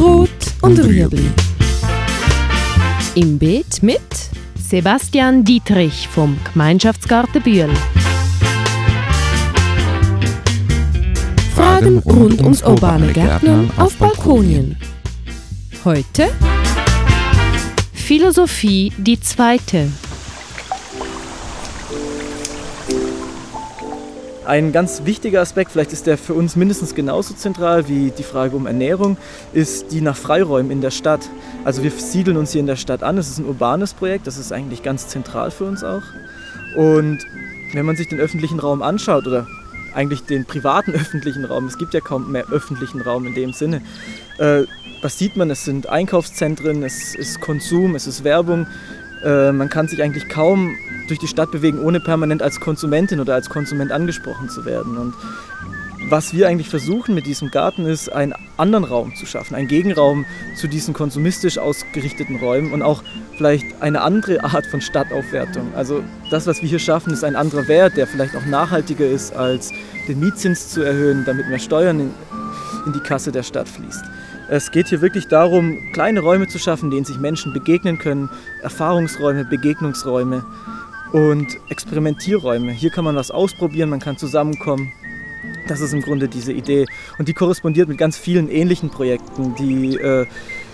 Rot und Rüebli. Im Beet mit Sebastian Dietrich vom Gemeinschaftsgarten Bühl. Fragen rund ums urbane Gärtnern auf Balkonien. Heute Philosophie die zweite. Ein ganz wichtiger Aspekt, vielleicht ist der für uns mindestens genauso zentral wie die Frage um Ernährung, ist die nach Freiräumen in der Stadt. Also wir siedeln uns hier in der Stadt an. Es ist ein urbanes Projekt, das ist eigentlich ganz zentral für uns auch. Und wenn man sich den öffentlichen Raum anschaut oder eigentlich den privaten öffentlichen Raum, es gibt ja kaum mehr öffentlichen Raum in dem Sinne, äh, was sieht man? Es sind Einkaufszentren, es ist Konsum, es ist Werbung. Äh, man kann sich eigentlich kaum durch die Stadt bewegen, ohne permanent als Konsumentin oder als Konsument angesprochen zu werden. Und was wir eigentlich versuchen mit diesem Garten ist, einen anderen Raum zu schaffen, einen Gegenraum zu diesen konsumistisch ausgerichteten Räumen und auch vielleicht eine andere Art von Stadtaufwertung. Also das, was wir hier schaffen, ist ein anderer Wert, der vielleicht auch nachhaltiger ist, als den Mietzins zu erhöhen, damit mehr Steuern in, die Kasse der Stadt fließt. Es geht hier wirklich darum, kleine Räume zu schaffen, denen sich Menschen begegnen können, Erfahrungsräume, Begegnungsräume und Experimentierräume. Hier kann man was ausprobieren, man kann zusammenkommen. Das ist im Grunde diese Idee. Und die korrespondiert mit ganz vielen ähnlichen Projekten, die äh,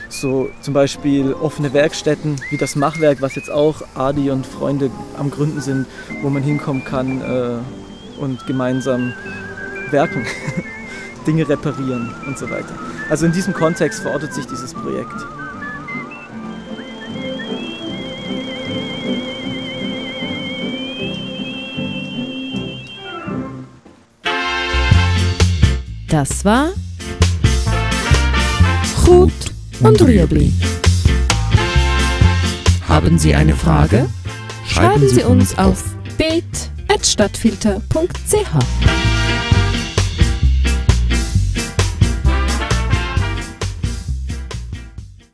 so zum Beispiel offene Werkstätten wie das Machwerk, was jetzt auch Adi und Freunde am Gründen sind, wo man hinkommen kann äh, und gemeinsam werken, Dinge reparieren und so weiter. Also in diesem Kontext verortet sich dieses Projekt. Das war Rot und Rüebli. Haben Sie eine Frage? Schreiben Sie uns auf beet.stadtfilter.ch.